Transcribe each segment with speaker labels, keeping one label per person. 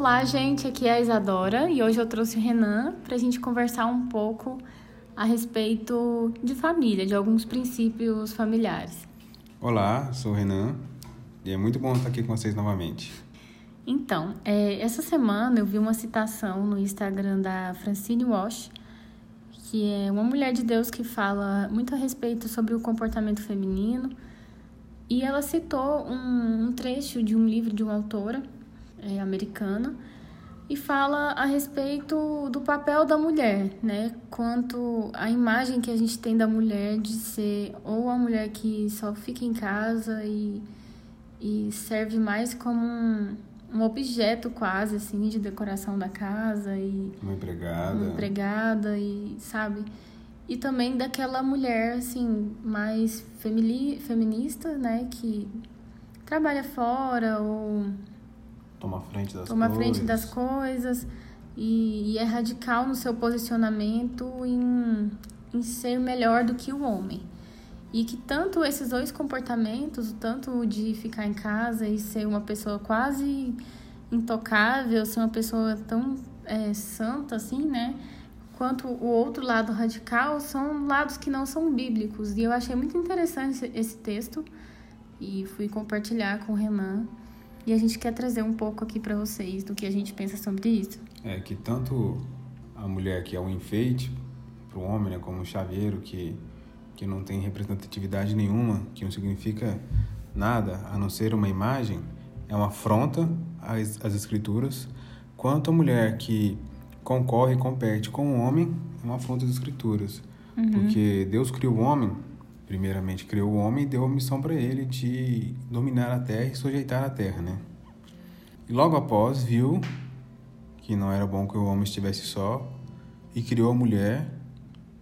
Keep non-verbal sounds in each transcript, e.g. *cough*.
Speaker 1: Olá, gente. Aqui é a Isadora e hoje eu trouxe o Renan para a gente conversar um pouco a respeito de família, de alguns princípios familiares.
Speaker 2: Olá, sou o Renan e é muito bom estar aqui com vocês novamente.
Speaker 1: Então, é, essa semana eu vi uma citação no Instagram da Francine Walsh, que é uma mulher de Deus que fala muito a respeito sobre o comportamento feminino. E ela citou um, um trecho de um livro de uma autora é, americana e fala a respeito do papel da mulher, né? Quanto a imagem que a gente tem da mulher de ser ou a mulher que só fica em casa e, e serve mais como um, um objeto quase assim de decoração da casa e
Speaker 2: uma empregada, uma
Speaker 1: empregada e sabe? E também daquela mulher assim mais femini, feminista, né, que trabalha fora ou
Speaker 2: Toma frente das
Speaker 1: toma
Speaker 2: coisas.
Speaker 1: frente das coisas e, e, é radical no seu posicionamento em, em ser melhor do que o homem. E que tanto esses dois comportamentos, tanto de ficar em casa e ser uma pessoa quase intocável, ser uma pessoa tão é, santa assim, né? Quanto o outro lado radical são lados que não são bíblicos. E eu achei muito interessante esse texto e fui compartilhar com o Renan. E a gente quer trazer um pouco aqui para vocês do que a gente pensa sobre isso.
Speaker 2: É que tanto a mulher que é um enfeite para o homem, né, como um chaveiro que que não tem representatividade nenhuma, que não significa nada a não ser uma imagem, é uma afronta às, às escrituras, quanto a mulher que concorre e compete com o homem, é uma afronta às escrituras. Uhum. Porque Deus criou o homem primeiramente criou o homem e deu a missão para ele de dominar a terra e sujeitar a terra, né? E logo após viu que não era bom que o homem estivesse só e criou a mulher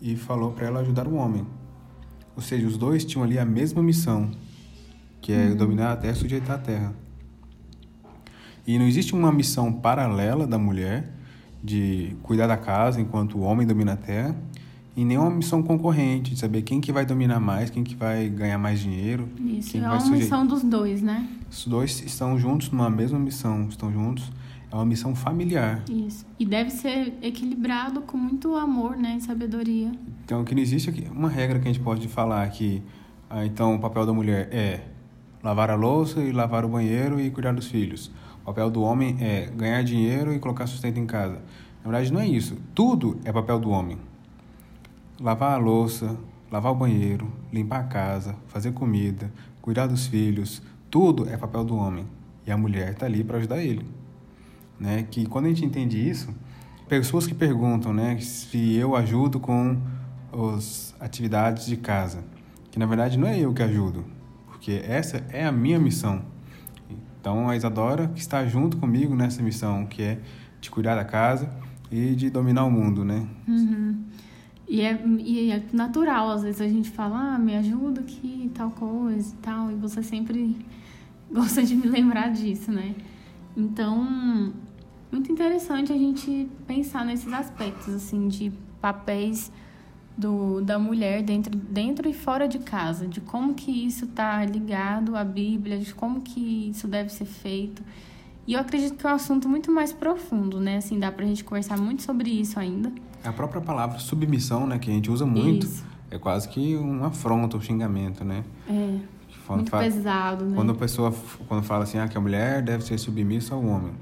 Speaker 2: e falou para ela ajudar o homem. Ou seja, os dois tinham ali a mesma missão, que é uhum. dominar a terra e sujeitar a terra. E não existe uma missão paralela da mulher de cuidar da casa enquanto o homem domina a terra e nenhuma missão concorrente, de saber quem que vai dominar mais, quem que vai ganhar mais dinheiro.
Speaker 1: Isso,
Speaker 2: quem
Speaker 1: é
Speaker 2: uma
Speaker 1: missão dos dois, né?
Speaker 2: Os dois estão juntos numa mesma missão, estão juntos. É uma missão familiar.
Speaker 1: Isso. E deve ser equilibrado com muito amor, né, e sabedoria.
Speaker 2: Então, que não existe aqui uma regra que a gente pode falar que, ah, então, o papel da mulher é lavar a louça e lavar o banheiro e cuidar dos filhos. O papel do homem é ganhar dinheiro e colocar sustento em casa. Na verdade, não é isso. Tudo é papel do homem lavar a louça, lavar o banheiro, limpar a casa, fazer comida, cuidar dos filhos, tudo é papel do homem. E a mulher está ali para ajudar ele. Né? Que quando a gente entende isso, pessoas que perguntam né, se eu ajudo com as atividades de casa, que na verdade não é eu que ajudo, porque essa é a minha missão. Então a Isadora que está junto comigo nessa missão, que é de cuidar da casa e de dominar o mundo, né?
Speaker 1: Uhum. E é, e é natural, às vezes a gente fala, ah, me ajuda aqui, tal coisa e tal, e você sempre *laughs* gosta de me lembrar disso, né? Então, muito interessante a gente pensar nesses aspectos, assim, de papéis do, da mulher dentro, dentro e fora de casa, de como que isso está ligado à Bíblia, de como que isso deve ser feito. E eu acredito que é um assunto muito mais profundo, né? Assim, dá pra gente conversar muito sobre isso ainda.
Speaker 2: A própria palavra submissão, né, que a gente usa muito, Isso. é quase que um afronta, um xingamento, né?
Speaker 1: É. muito fala, pesado, né?
Speaker 2: Quando a pessoa quando fala assim, ah, que a mulher deve ser submissa ao homem.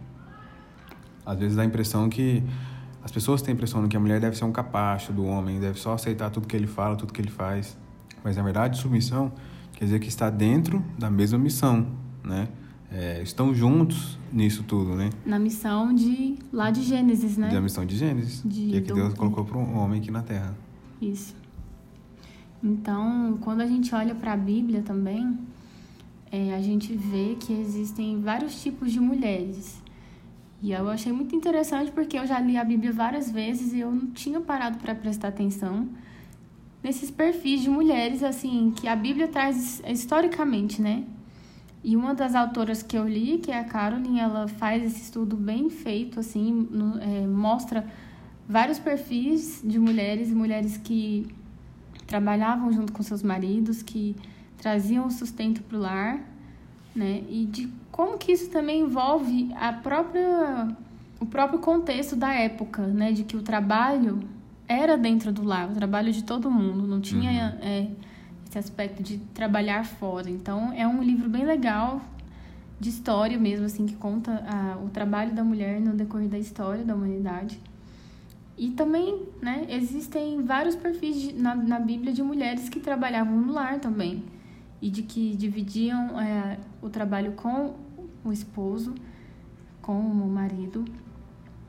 Speaker 2: Às vezes dá a impressão que as pessoas têm a impressão que a mulher deve ser um capacho do homem, deve só aceitar tudo que ele fala, tudo que ele faz. Mas na verdade, submissão quer dizer que está dentro da mesma missão, né? É, estão juntos nisso tudo, né?
Speaker 1: Na missão de lá de Gênesis, né?
Speaker 2: Da missão de Gênesis, de, que é que do... Deus colocou para um homem aqui na Terra.
Speaker 1: Isso. Então, quando a gente olha para a Bíblia também, é, a gente vê que existem vários tipos de mulheres. E eu achei muito interessante porque eu já li a Bíblia várias vezes e eu não tinha parado para prestar atenção nesses perfis de mulheres assim que a Bíblia traz historicamente, né? E uma das autoras que eu li, que é a Caroline, ela faz esse estudo bem feito, assim, no, é, mostra vários perfis de mulheres, mulheres que trabalhavam junto com seus maridos, que traziam o sustento para o lar, né? E de como que isso também envolve a própria o próprio contexto da época, né? De que o trabalho era dentro do lar, o trabalho de todo mundo, não tinha uhum. é, esse aspecto de trabalhar fora. Então, é um livro bem legal de história mesmo, assim, que conta a, o trabalho da mulher no decorrer da história da humanidade. E também, né, existem vários perfis de, na, na Bíblia de mulheres que trabalhavam no lar também e de que dividiam é, o trabalho com o esposo, com o marido.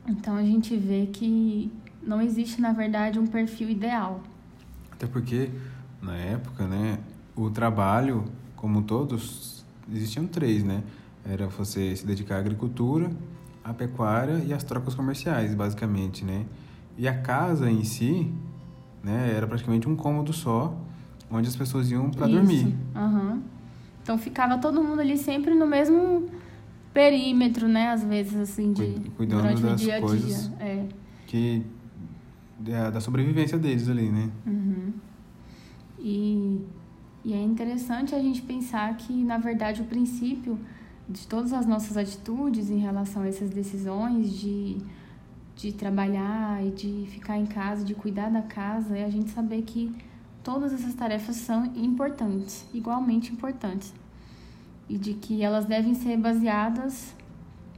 Speaker 1: Então a gente vê que não existe, na verdade, um perfil ideal.
Speaker 2: Até porque, na época, né, o trabalho, como todos, existiam três, né? Era você se dedicar à agricultura, à pecuária e às trocas comerciais, basicamente, né? E a casa em si, né, era praticamente um cômodo só, onde as pessoas iam para dormir.
Speaker 1: Uhum. Então ficava todo mundo ali sempre no mesmo perímetro, né? Às vezes, assim, de
Speaker 2: Cuidando durante das o dia a dia. É. Que da, da sobrevivência deles ali, né?
Speaker 1: Uhum. E, e é interessante a gente pensar que, na verdade, o princípio de todas as nossas atitudes em relação a essas decisões de, de trabalhar e de ficar em casa, de cuidar da casa, é a gente saber que todas essas tarefas são importantes, igualmente importantes. E de que elas devem ser baseadas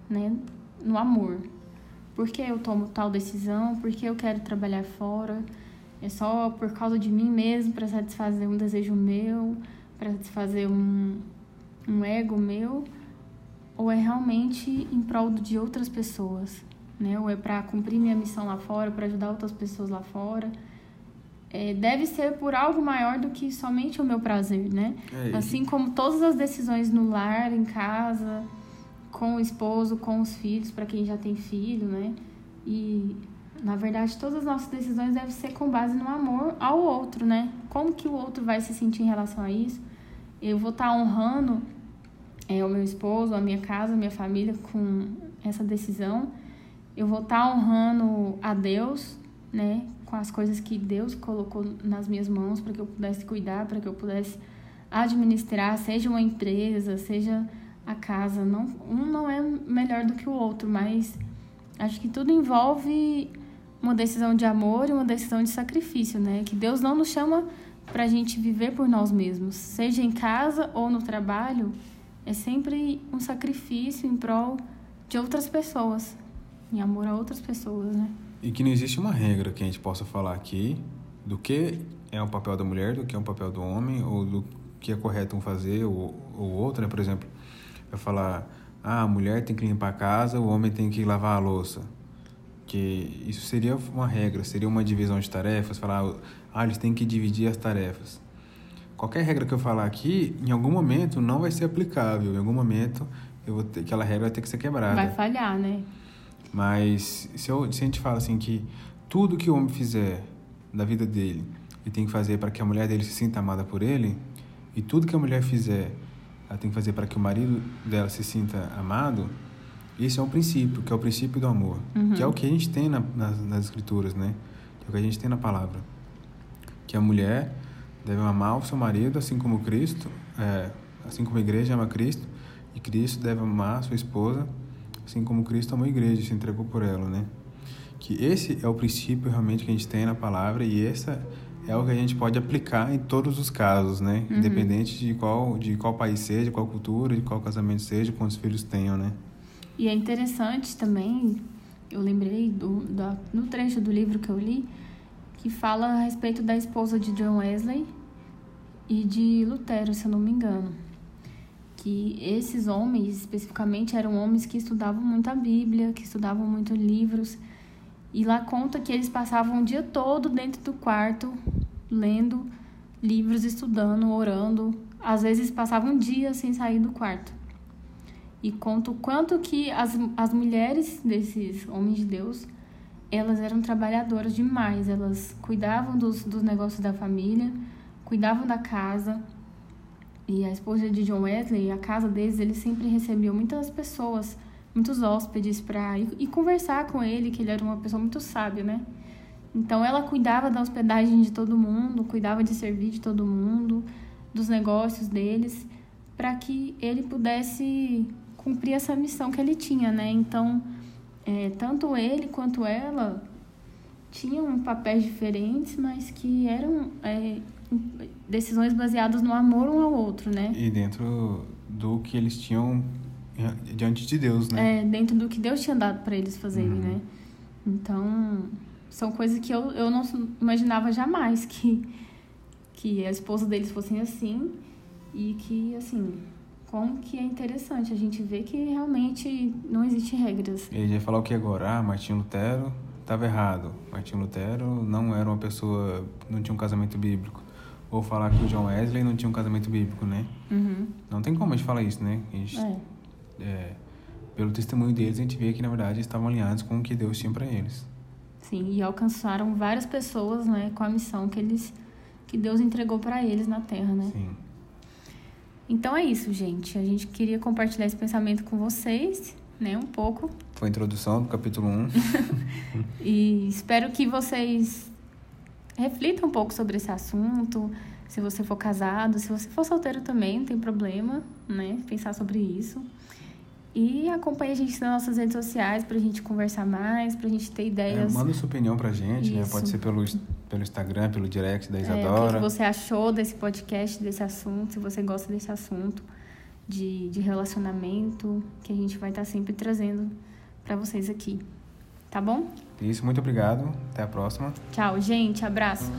Speaker 1: né, no amor. Por que eu tomo tal decisão? Por que eu quero trabalhar fora? É só por causa de mim mesmo, para satisfazer um desejo meu, para satisfazer um, um ego meu? Ou é realmente em prol de outras pessoas? Né? Ou é para cumprir minha missão lá fora, para ajudar outras pessoas lá fora? é, deve ser por algo maior do que somente o meu prazer, né? É, assim como todas as decisões no lar, em casa, com o esposo, com os filhos, para quem já tem filho, né? E na verdade todas as nossas decisões devem ser com base no amor ao outro, né? Como que o outro vai se sentir em relação a isso? Eu vou estar tá honrando é, o meu esposo, a minha casa, a minha família com essa decisão. Eu vou estar tá honrando a Deus, né? com as coisas que Deus colocou nas minhas mãos para que eu pudesse cuidar, para que eu pudesse administrar, seja uma empresa, seja a casa. Não, um não é melhor do que o outro, mas acho que tudo envolve uma decisão de amor e uma decisão de sacrifício, né? Que Deus não nos chama para a gente viver por nós mesmos, seja em casa ou no trabalho, é sempre um sacrifício em prol de outras pessoas, em amor a outras pessoas, né?
Speaker 2: E que não existe uma regra que a gente possa falar aqui do que é o papel da mulher, do que é o papel do homem, ou do que é correto um fazer ou, ou outro, né? Por exemplo, eu falar, ah, a mulher tem que limpar a casa, o homem tem que lavar a louça. Que isso seria uma regra, seria uma divisão de tarefas, falar, ah, eles têm que dividir as tarefas. Qualquer regra que eu falar aqui, em algum momento não vai ser aplicável, em algum momento eu vou ter, aquela regra vai ter que ser quebrada.
Speaker 1: Vai falhar, né?
Speaker 2: Mas se, eu, se a gente fala assim que tudo que o homem fizer da vida dele, ele tem que fazer para que a mulher dele se sinta amada por ele, e tudo que a mulher fizer, ela tem que fazer para que o marido dela se sinta amado, esse é um princípio, que é o princípio do amor, uhum. que é o que a gente tem na, nas, nas escrituras, né? Que é o que a gente tem na palavra. Que a mulher deve amar o seu marido, assim como Cristo, é, assim como a igreja ama Cristo, e Cristo deve amar a sua esposa, assim como Cristo amou a igreja e se entregou por ela, né? Que esse é o princípio realmente que a gente tem na palavra e essa é o que a gente pode aplicar em todos os casos, né? Uhum. Independente de qual, de qual país seja, qual cultura, de qual casamento seja, quantos filhos tenham, né?
Speaker 1: E é interessante também, eu lembrei do, do, no trecho do livro que eu li, que fala a respeito da esposa de John Wesley e de Lutero, se eu não me engano que esses homens, especificamente, eram homens que estudavam muito a Bíblia, que estudavam muito livros. E lá conta que eles passavam o dia todo dentro do quarto, lendo livros, estudando, orando. Às vezes passavam dias sem sair do quarto. E conta o quanto que as, as mulheres desses homens de Deus, elas eram trabalhadoras demais. Elas cuidavam dos, dos negócios da família, cuidavam da casa, e a esposa de John Wesley, a casa deles, ele sempre recebeu muitas pessoas, muitos hóspedes para ir, conversar com ele, que ele era uma pessoa muito sábia, né? Então ela cuidava da hospedagem de todo mundo, cuidava de servir de todo mundo, dos negócios deles, para que ele pudesse cumprir essa missão que ele tinha, né? Então, é, tanto ele quanto ela tinham papéis diferentes, mas que eram é, decisões baseadas no amor um ao outro, né?
Speaker 2: E dentro do que eles tinham diante de Deus, né?
Speaker 1: É, dentro do que Deus tinha dado para eles fazerem, uhum. né? Então, são coisas que eu, eu não imaginava jamais que, que a esposa deles fossem assim e que, assim, como que é interessante a gente ver que realmente não existe regras.
Speaker 2: Ele ia falar o que agora? Ah, Martinho Lutero estava errado. Martinho Lutero não era uma pessoa, não tinha um casamento bíblico. Ou falar que o John Wesley não tinha um casamento bíblico, né?
Speaker 1: Uhum.
Speaker 2: Não tem como a gente falar isso, né? Gente, é. É, pelo testemunho deles, a gente vê que, na verdade, estavam alinhados com o que Deus tinha para eles.
Speaker 1: Sim, e alcançaram várias pessoas, né? Com a missão que eles que Deus entregou para eles na Terra, né?
Speaker 2: Sim.
Speaker 1: Então é isso, gente. A gente queria compartilhar esse pensamento com vocês, né? Um pouco.
Speaker 2: Foi a introdução do capítulo 1. *laughs*
Speaker 1: e espero que vocês reflitam um pouco sobre esse assunto. Se você for casado, se você for solteiro também, não tem problema, né? Pensar sobre isso. E acompanhe a gente nas nossas redes sociais pra gente conversar mais, pra gente ter ideias.
Speaker 2: É, manda sua opinião pra gente, né? Pode ser pelo, pelo Instagram, pelo direct da Isadora.
Speaker 1: É, o que você achou desse podcast, desse assunto, se você gosta desse assunto de, de relacionamento, que a gente vai estar tá sempre trazendo para vocês aqui. Tá bom?
Speaker 2: Isso, muito obrigado. Até a próxima.
Speaker 1: Tchau, gente. Abraço.